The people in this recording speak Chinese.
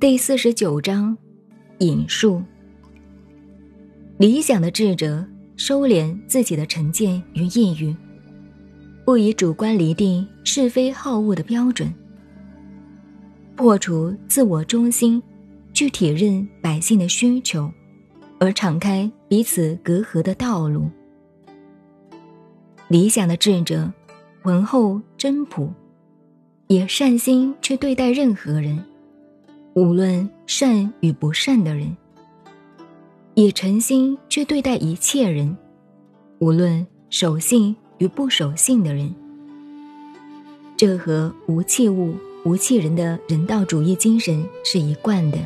第四十九章，引述。理想的智者收敛自己的成见与抑郁，不以主观厘定是非好恶的标准，破除自我中心，去体认百姓的需求，而敞开彼此隔阂的道路。理想的智者，浑厚真朴，也善心去对待任何人。无论善与不善的人，以诚心去对待一切人；无论守信与不守信的人，这和无器物、无器人的人道主义精神是一贯的。